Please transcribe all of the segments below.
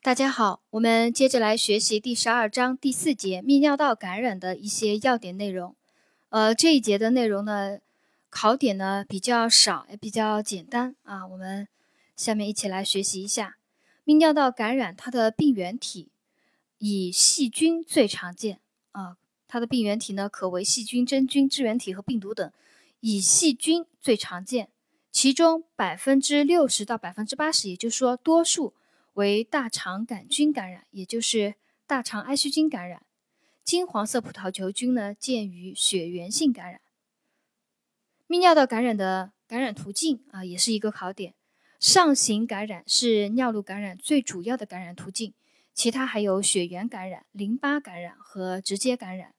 大家好，我们接着来学习第十二章第四节泌尿道感染的一些要点内容。呃，这一节的内容呢，考点呢比较少，也比较简单啊。我们下面一起来学习一下泌尿道感染它的病原体，以细菌最常见啊。它的病原体呢可为细菌、真菌、支原体和病毒等，以细菌最常见，其中百分之六十到百分之八十，也就是说多数。为大肠杆菌感染，也就是大肠埃希菌感染。金黄色葡萄球菌呢，见于血源性感染。泌尿道感染的感染途径啊，也是一个考点。上行感染是尿路感染最主要的感染途径，其他还有血源感染、淋巴感染和直接感染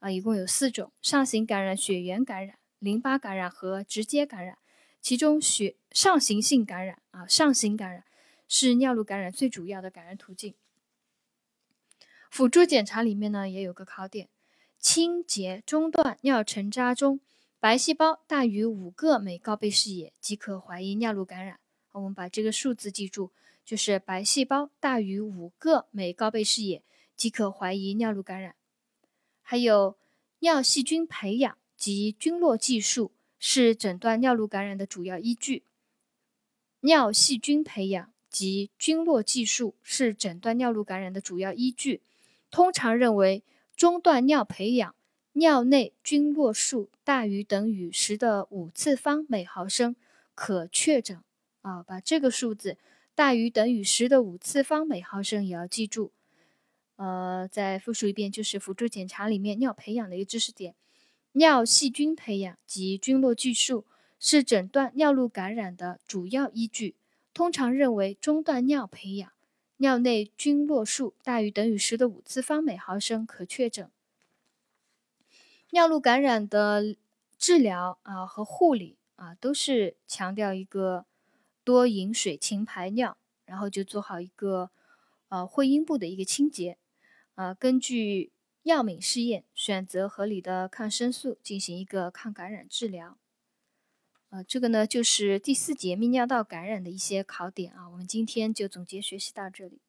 啊，一共有四种：上行感染、血源感染、淋巴感染和直接感染。其中血上行性感染啊，上行感染。是尿路感染最主要的感染途径。辅助检查里面呢，也有个考点：清洁中段尿沉渣中白细胞大于五个每高倍视野即可怀疑尿路感染。我们把这个数字记住，就是白细胞大于五个每高倍视野即可怀疑尿路感染。还有尿细菌培养及菌落计数是诊断尿路感染的主要依据。尿细菌培养。及菌落计数是诊断尿路感染的主要依据。通常认为，中段尿培养尿内菌落数大于等于十的五次方每毫升可确诊。啊，把这个数字大于等于十的五次方每毫升也要记住。呃，再复述一遍，就是辅助检查里面尿培养的一个知识点：尿细菌培养及菌落计数是诊断尿路感染的主要依据。通常认为，中段尿培养尿内菌落数大于等于十的五次方每毫升可确诊。尿路感染的治疗啊和护理啊，都是强调一个多饮水、勤排尿，然后就做好一个呃会阴部的一个清洁啊。根据药敏试验，选择合理的抗生素进行一个抗感染治疗。呃，这个呢就是第四节泌尿道感染的一些考点啊，我们今天就总结学习到这里。